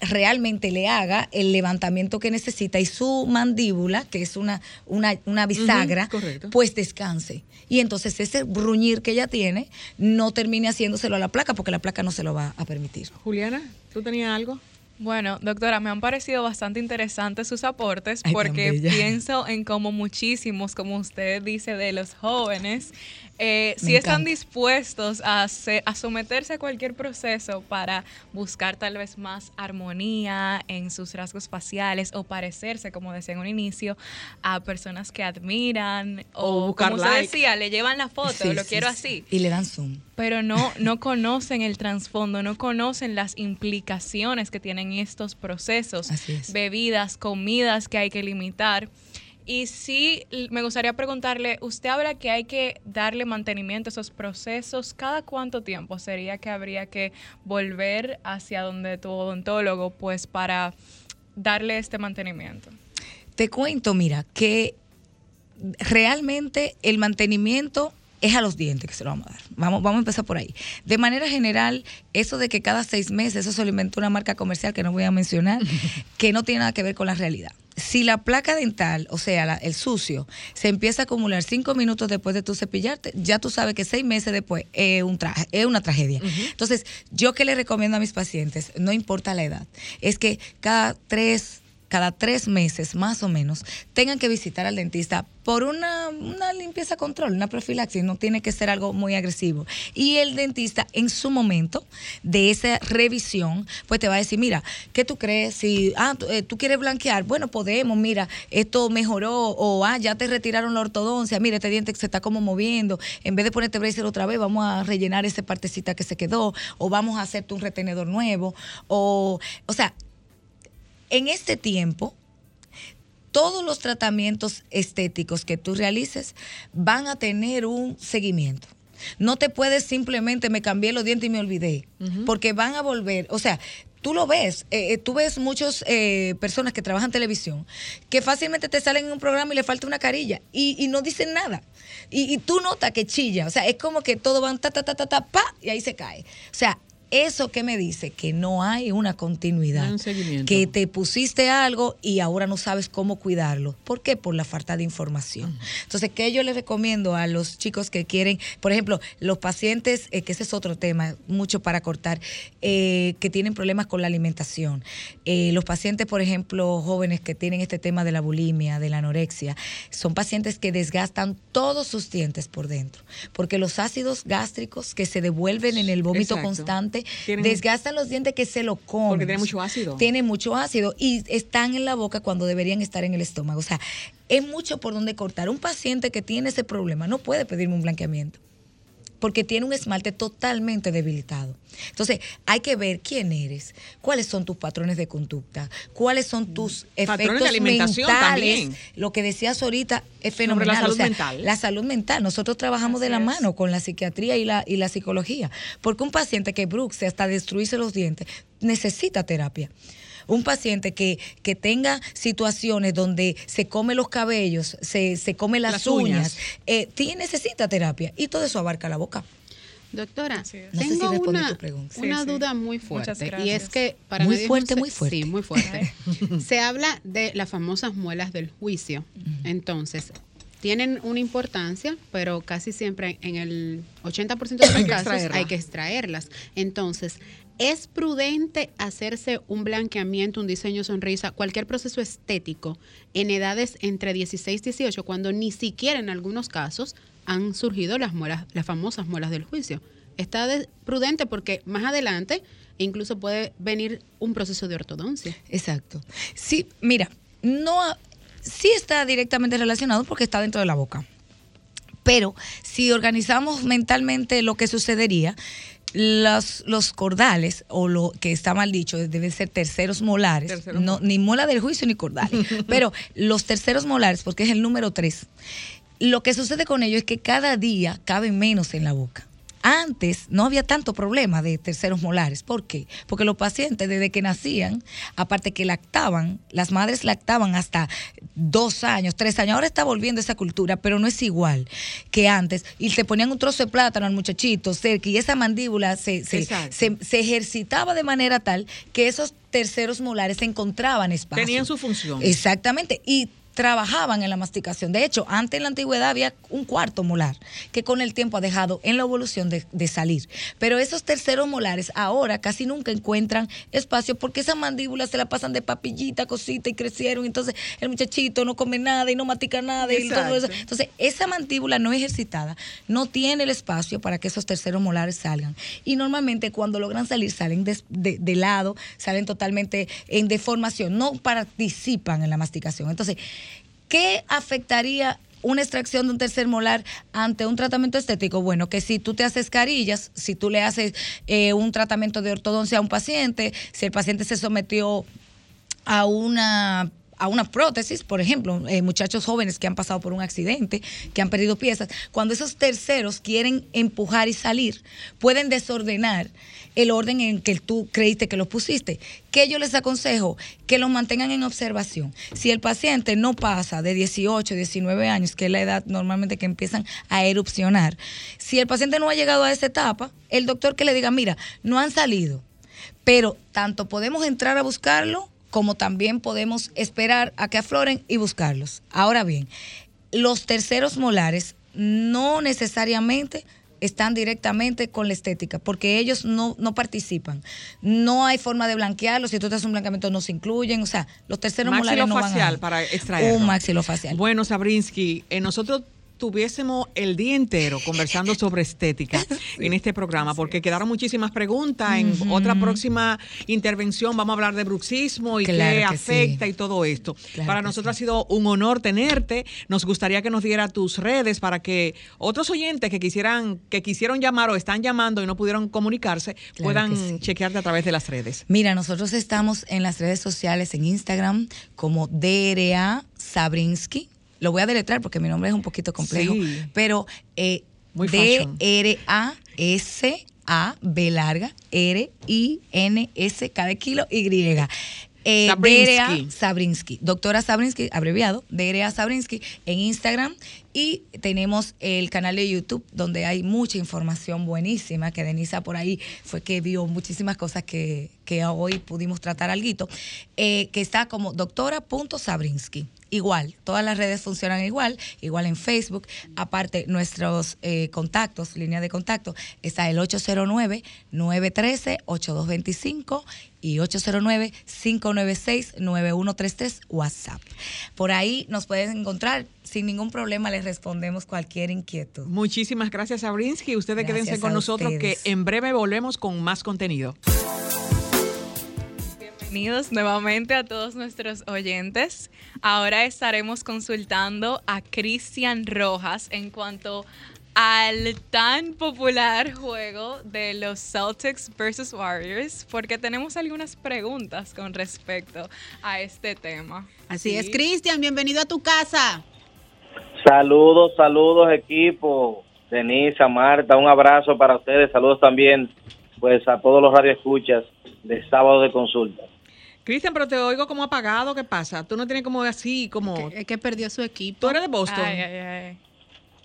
realmente le haga el levantamiento que necesita y su mandíbula, que es una, una, bisagra, pues descanse. Y entonces ese bruñir que ella tiene no termine haciéndoselo a la placa porque la placa no se lo va a permitir. Juliana, ¿tú tenías algo? Bueno, doctora, me han parecido bastante interesantes sus aportes porque pienso en como muchísimos, como usted dice, de los jóvenes eh, si están dispuestos a, a, someterse a cualquier proceso para buscar tal vez más armonía en sus rasgos faciales o parecerse, como decía en un inicio, a personas que admiran o, como usted decía, le llevan la foto, lo quiero así. Y le dan zoom. Pero no, no conocen el trasfondo, no conocen las implicaciones que tienen estos procesos, bebidas, comidas que hay que limitar. Y sí, me gustaría preguntarle, usted habla que hay que darle mantenimiento a esos procesos. ¿Cada cuánto tiempo sería que habría que volver hacia donde tu odontólogo, pues para darle este mantenimiento? Te cuento, mira, que realmente el mantenimiento es a los dientes que se lo vamos a dar. Vamos, vamos a empezar por ahí. De manera general, eso de que cada seis meses, eso se lo inventó una marca comercial que no voy a mencionar, <laughs> que no tiene nada que ver con la realidad si la placa dental, o sea, el sucio, se empieza a acumular cinco minutos después de tu cepillarte, ya tú sabes que seis meses después es, un traje, es una tragedia. Entonces, yo que le recomiendo a mis pacientes, no importa la edad, es que cada tres cada tres meses más o menos tengan que visitar al dentista por una, limpieza control, una profilaxis, no tiene que ser algo muy agresivo. Y el dentista en su momento de esa revisión, pues te va a decir, mira, ¿qué tú crees? Si ah, eh, tú, quieres blanquear, bueno, podemos, mira, esto mejoró, o ah, ya te retiraron la ortodoncia, mira, este diente se está como moviendo, en vez de ponerte bracer otra vez, vamos a rellenar esa partecita que se quedó, o vamos a hacerte un retenedor nuevo, o, o sea, en este tiempo, todos los tratamientos estéticos que tú realices van a tener un seguimiento. No te puedes simplemente me cambié los dientes y me olvidé, porque van a volver, o sea, tú lo ves, eh, eh, tú ves muchas eh, personas que trabajan en televisión que fácilmente te salen en un programa y le falta una carilla y, no dicen nada. Y, y, tú notas que chilla, o sea, es como que todo va ta, ta, ta, ta, ta, pa, y ahí se cae. O sea, ¿eso qué me dice? Que no hay una continuidad. Un. Que te pusiste algo y ahora no sabes cómo cuidarlo. ¿Por qué? Por la falta de información. Entonces, ¿qué yo les recomiendo a los chicos que quieren, por ejemplo, los pacientes, eh, que ese es otro tema, mucho para cortar, eh, que tienen problemas con la alimentación. Eh, los pacientes, por ejemplo, jóvenes que tienen este tema de la bulimia, de la anorexia, son pacientes que desgastan todos sus dientes por dentro, porque los ácidos gástricos que se devuelven en el vómito Exacto. constante Tienen- desgastan los dientes que se lo comen. Porque tiene mucho ácido. Tiene mucho ácido y están en la boca cuando deberían estar en el estómago. O sea, es mucho por donde cortar. Un paciente que tiene ese problema no puede pedirme un blanqueamiento porque tiene un esmalte totalmente debilitado. Entonces, hay que ver quién eres, cuáles son tus patrones de conducta, cuáles son tus Mm. De efectos alimentación mentales. también. Lo que decías ahorita es Sobre fenomenal. la salud o sea, mental. La salud mental. Nosotros trabajamos de la es. mano con la psiquiatría y la, y la psicología. Porque un paciente que bruxe hasta destruirse los dientes necesita terapia. Un paciente que, que tenga situaciones donde se come los cabellos, se, se come las, Las uñas, uñas. eh, necesita terapia. Y todo eso abarca la boca. Doctora. No sé tengo si respondí una, tu pregunta. una Sí, sí. duda muy fuerte. Y gracias. es que para Muy fuerte, muy fuerte. Sí, muy fuerte. <laughs> Se habla de las famosas muelas del juicio. Entonces, tienen una importancia, pero casi siempre en el 80% de los casos hay que extraerlas. Entonces, ¿es prudente hacerse un blanqueamiento, un diseño sonrisa, cualquier proceso estético en edades entre 16 y 18, cuando ni siquiera en algunos casos han surgido las muelas, las famosas muelas del juicio? Está de- prudente porque más adelante incluso puede venir un proceso de ortodoncia. Exacto. Sí, mira, no sí está directamente relacionado porque está dentro de la boca. Pero si organizamos mentalmente lo que sucedería, los, los cordales, o lo que está mal dicho, deben ser terceros molares, Terceros no, molares. ni mola del juicio ni cordales, <laughs> pero los terceros molares, porque es el número tres, lo que sucede con ellos es que cada día caben menos en la boca. Antes no había tanto problema de terceros molares. ¿Por qué? Porque los pacientes desde que nacían, aparte que lactaban, las madres lactaban hasta dos años, tres años. Ahora está volviendo esa cultura, pero no es igual que antes. Y se ponían un trozo de plátano al muchachito cerca y esa mandíbula se, se, se- se ejercitaba de manera tal que esos terceros molares encontraban espacio. Tenían su función. Exactamente. Y trabajaban en la masticación. De hecho, antes en la antigüedad había un cuarto molar que con el tiempo ha dejado en la evolución de, de salir. Pero esos terceros molares ahora casi nunca encuentran espacio porque esas mandíbulas se la pasan de papillita, cosita y crecieron. Entonces el muchachito no come nada y no mastica nada. Y todo eso. Entonces esa mandíbula no ejercitada no tiene el espacio para que esos terceros molares salgan. Y normalmente cuando logran salir salen de lado, salen totalmente en deformación, no participan en la masticación. Entonces, ¿qué afectaría una extracción de un tercer molar ante un tratamiento estético? Bueno, que si tú te haces carillas, si tú le haces eh, un tratamiento de ortodoncia a un paciente, si el paciente se sometió a una a una prótesis, por ejemplo, eh, muchachos jóvenes que han pasado por un accidente, que han perdido piezas, cuando esos terceros quieren empujar y salir, pueden desordenar el orden en que tú creíste que los pusiste. ¿Qué yo les aconsejo? Que los mantengan en observación. Si el paciente no pasa de 18, 19 años, que es la edad normalmente que empiezan a erupcionar, si el paciente no ha llegado a esa etapa, el doctor que le diga, mira, no han salido, pero tanto podemos entrar a buscarlo como también podemos esperar a que afloren y buscarlos. Ahora bien, los terceros molares no necesariamente están directamente con la estética, porque ellos no, no participan. No hay forma de blanquearlos, si tú te haces un blanqueamiento no se incluyen, o sea, los terceros molares no van ahí. para extraerlo. Un maxilofacial. Bueno, Sabrinsky, eh, nosotros tuviésemos el día entero conversando sobre estética <laughs> en este programa, porque quedaron muchísimas preguntas. En otra próxima intervención vamos a hablar de bruxismo y Claro qué afecta sí. y todo esto. Claro para nosotros ha sido un honor tenerte. Nos gustaría que nos diera tus redes para que otros oyentes que quisieran, que quisieron llamar o están llamando y no pudieron comunicarse, Claro puedan sí. chequearte a través de las redes. Mira, nosotros estamos en las redes sociales, en Instagram, como DRA Sabrinsky. Lo voy a deletrar porque mi nombre es un poquito complejo, Sí. pero eh. D-R-A-S-A, B larga, R-I-N-S, cada kilo, Y. Eh, DRA Sabrinsky, doctora Sabrinsky, abreviado, DRA Sabrinsky en Instagram y tenemos el canal de YouTube donde hay mucha información buenísima que Denisa por ahí fue que vio muchísimas cosas que, que hoy pudimos tratar algo, eh, que está como doctora.sabrinsky igual, todas las redes funcionan igual, igual en Facebook. Aparte, nuestros eh, contactos, línea de contacto, está el 809-913-8225 y 809-596-9133 WhatsApp. Por ahí nos pueden encontrar. Sin ningún problema les respondemos cualquier inquietud. Muchísimas gracias, Abrinsky. Ustedes quédense con nosotros que en breve volvemos con más contenido. Bienvenidos nuevamente a todos nuestros oyentes. Ahora estaremos consultando a Cristian Rojas en cuanto al tan popular juego de los Celtics versus Warriors, porque tenemos algunas preguntas con respecto a este tema. Así es, Cristian, bienvenido a tu casa. Saludos, saludos equipo. Denisa, Marta, un abrazo para ustedes. Saludos también pues a todos los radioescuchas de sábado de consulta. Cristian, pero te oigo como apagado, ¿qué pasa? Tú no tienes como así, como... Es que, perdió su equipo. Tú eres de Boston.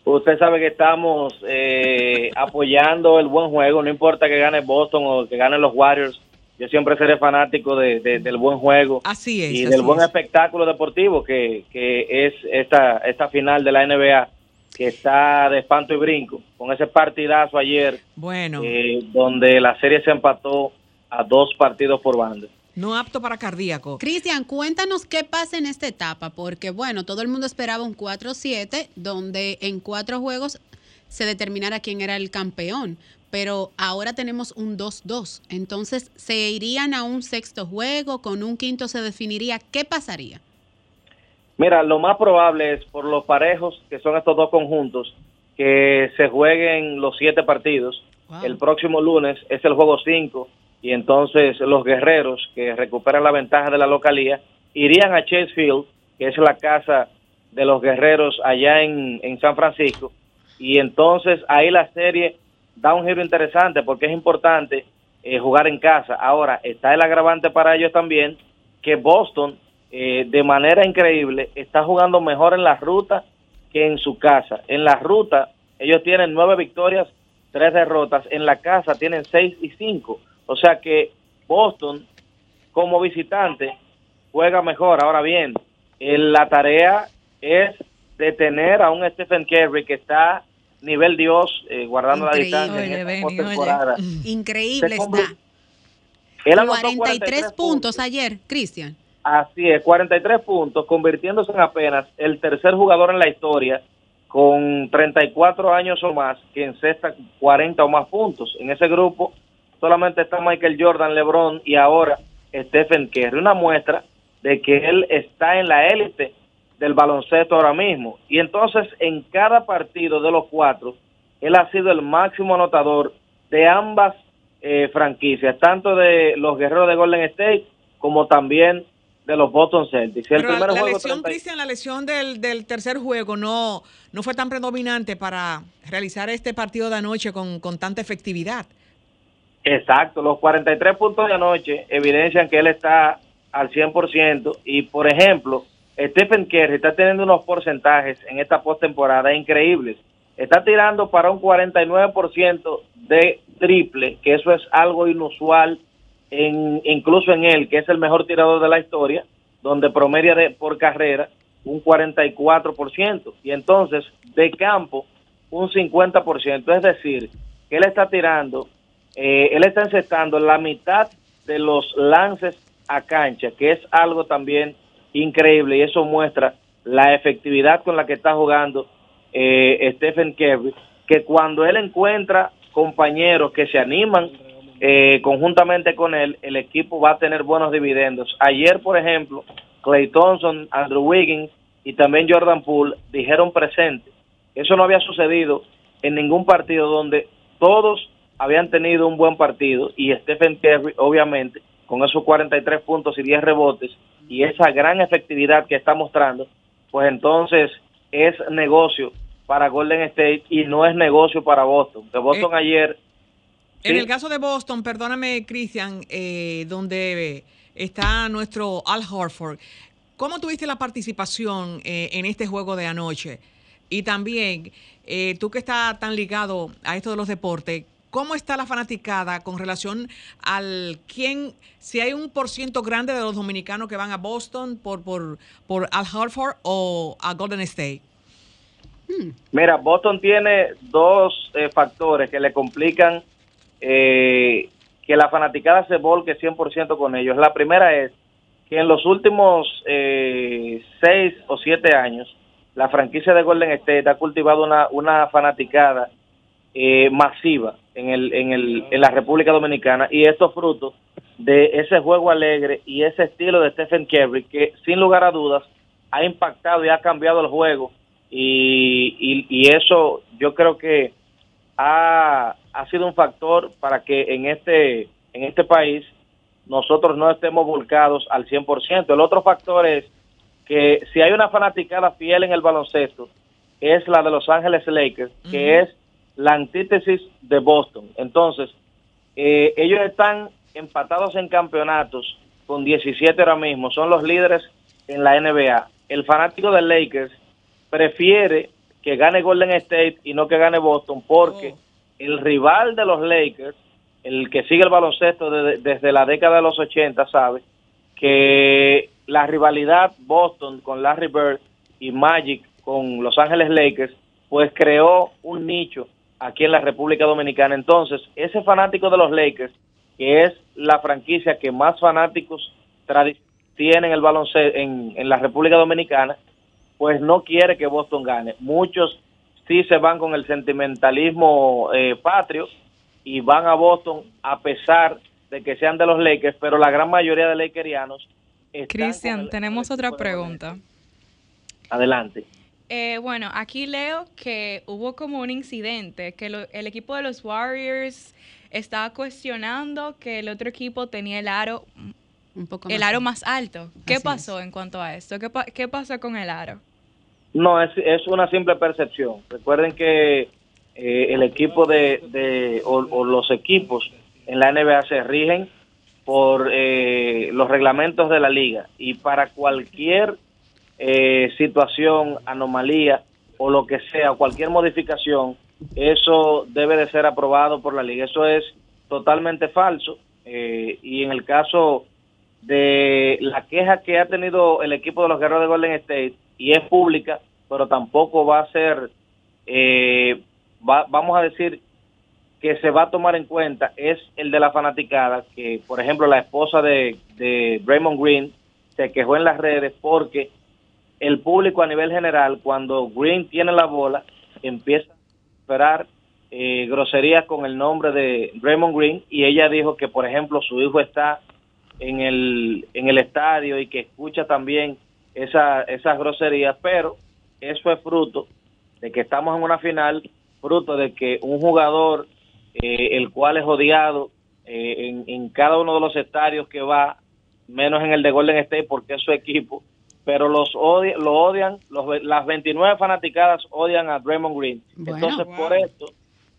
Usted sabe que estamos eh, <laughs> apoyando el buen juego, no importa que gane Boston o que gane los Warriors. Yo siempre seré fanático de, del buen juego así es, y del buen espectáculo deportivo que, que es esta, esta final de la NBA que está de espanto y brinco, con ese partidazo ayer, bueno. Eh, donde la serie se empató a dos partidos por banda. No apto para cardíaco. Cristian, cuéntanos qué pasa en esta etapa, porque bueno, todo el mundo esperaba un 4-7, donde en cuatro juegos se determinara quién era el campeón, pero ahora tenemos un 2-2. Entonces, ¿se irían a un sexto juego? ¿Con un quinto se definiría? ¿Qué pasaría? Mira, lo más probable es por los parejos que son estos dos conjuntos, que se jueguen los siete partidos. El próximo lunes es el juego 5 y entonces los guerreros que recuperan la ventaja de la localía irían a Chase Field, que es la casa de los guerreros allá en, San Francisco, y entonces ahí la serie da un giro interesante porque es importante eh, jugar en casa. Ahora, está el agravante para ellos también que Boston, eh, de manera increíble, está jugando mejor en la ruta que en su casa. En la ruta, ellos tienen nueve victorias, tres derrotas. En la casa tienen seis y cinco. O sea que Boston, como visitante, juega mejor. Ahora bien, la tarea es detener a un Stephen Curry que está nivel Dios, eh, guardando la distancia. <laughs> Increíble está. 43 puntos ayer, Cristian. Así es, 43 puntos, convirtiéndose en apenas el tercer jugador en la historia con 34 años o más que encesta 40 o más puntos. En ese grupo solamente está Michael Jordan, LeBron y ahora Stephen Curry. Una muestra de que él está en la élite del baloncesto ahora mismo. Y entonces en cada partido de los cuatro, él ha sido el máximo anotador de ambas eh, franquicias, tanto de los guerreros de Golden State como también de los Boston Celtics. El Pero la, lesión, Cristian, la lesión del, del, tercer juego no, no fue tan predominante para realizar este partido de anoche con, con tanta efectividad. Exacto, los 43 puntos de anoche evidencian que él está al 100% y, por ejemplo, Stephen Curry está teniendo unos porcentajes en esta postemporada increíbles. Está tirando para un 49% de triple, que eso es algo inusual en, incluso en él, que es el mejor tirador de la historia, donde promedia de, por carrera un 44%. Y entonces, de campo, un 50%. Es decir, que él está tirando eh, él está encestando la mitad de los lances a cancha, que es algo también increíble y eso muestra la efectividad con la que está jugando eh, Stephen Curry, que cuando él encuentra compañeros que se animan eh, conjuntamente con él, el equipo va a tener buenos dividendos. Ayer, por ejemplo, Clay Thompson, Andrew Wiggins y también Jordan Poole dijeron presente. Eso no había sucedido en ningún partido donde todos habían tenido un buen partido y Stephen Curry, obviamente, con esos 43 puntos y 10 rebotes y esa gran efectividad que está mostrando, pues entonces es negocio para Golden State y no es negocio para Boston. De Boston eh, ayer... En el caso de Boston, perdóname, Cristian, eh, donde está nuestro Al Horford. ¿Cómo tuviste la participación eh, en este juego de anoche? Y también, eh, tú que estás tan ligado a esto de los deportes, ¿cómo está la fanaticada con relación al quién, si hay un por ciento grande de los dominicanos que van a Boston por, por, por Al Horford o a Golden State? Hmm. Mira, Boston tiene dos eh, factores que le complican que la fanaticada se volque 100% con ellos. La primera es que en los últimos eh, seis o siete años la franquicia de Golden State ha cultivado una, una fanaticada eh, masiva en, el, en, el, en la República Dominicana y estos frutos de ese juego alegre y ese estilo de Stephen Curry que sin lugar a dudas ha impactado y ha cambiado el juego y, y, y eso yo creo que ha, ha sido un factor para que en este en este país nosotros no estemos volcados al 100%. El otro factor es que si hay una fanaticada fiel en el baloncesto, es la de Los Ángeles Lakers, que es la antítesis de Boston. Entonces, eh, ellos están empatados en campeonatos con 17 ahora mismo, son los líderes en la NBA. El fanático de Lakers prefiere que gane Golden State y no que gane Boston porque oh. el rival de los Lakers el que sigue el baloncesto desde la década de los 80 sabe que la rivalidad Boston con Larry Bird y Magic con Los Ángeles Lakers, pues creó un nicho aquí en la República Dominicana. Entonces, ese fanático de los Lakers, que es la franquicia que más fanáticos tiene en el baloncesto en, en la República Dominicana, pues no quiere que Boston gane. Muchos sí se van con el sentimentalismo eh, patrio, y van a Boston a pesar de que sean de los Lakers, pero la gran mayoría de Lakerianos. Cristian, tenemos otra pregunta. Adelante. Eh, bueno, aquí leo que hubo como un incidente, que el equipo de los Warriors estaba cuestionando que el otro equipo tenía el aro un poco el aro más alto. ¿Qué pasó en cuanto a esto? ¿Qué, ¿Qué pasó con el aro? No, es, es una simple percepción. Recuerden que eh, el equipo de, o, los equipos en la NBA se rigen por eh, los reglamentos de la liga y para cualquier eh, situación, anomalía o lo que sea, cualquier modificación, eso debe de ser aprobado por la liga. Eso es totalmente falso y en el caso de la queja que ha tenido el equipo de los guerreros de Golden State y es pública, pero tampoco va a ser eh, vamos a decir que se va a tomar en cuenta es el de la fanaticada, que por ejemplo la esposa de, de Raymond Green se quejó en las redes porque el público a nivel general, cuando Green tiene la bola, empieza a esperar eh, groserías con el nombre de Raymond Green y ella dijo que por ejemplo su hijo está en el, en el estadio y que escucha también esa, esas groserías, pero eso es fruto de que estamos en una final fruto de que un jugador, eh, el cual es odiado eh, en, cada uno de los estadios que va, menos en el de Golden State porque es su equipo, pero los lo odian, los, las 29 fanaticadas odian a Draymond Green. Entonces, por esto,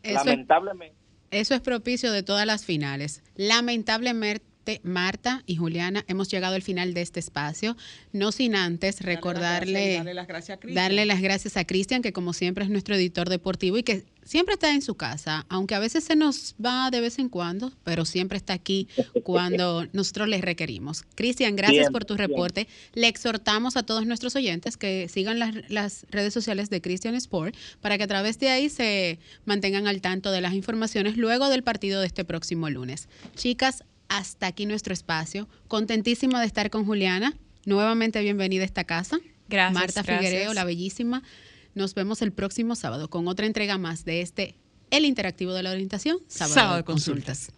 lamentablemente... eso es propicio de todas las finales. Lamentablemente Marta y Juliana, hemos llegado al final de este espacio, no sin antes recordarle, darle las gracias a darle las gracias a Cristian, que como siempre es nuestro editor deportivo y que siempre está en su casa, aunque a veces se nos va de vez en cuando, pero siempre está aquí cuando <laughs> nosotros les requerimos. Cristian, gracias por tu reporte. Le exhortamos a todos nuestros oyentes que sigan las, las redes sociales de Christian Sport para que a través de ahí se mantengan al tanto de las informaciones luego del partido de este próximo lunes. Chicas, hasta aquí nuestro espacio. Contentísima de estar con Juliana. Nuevamente bienvenida a esta casa. Gracias. Marta Figuereo, la bellísima. Nos vemos el próximo sábado con otra entrega más de este El Interactivo de la Orientación, sábado, de consultas.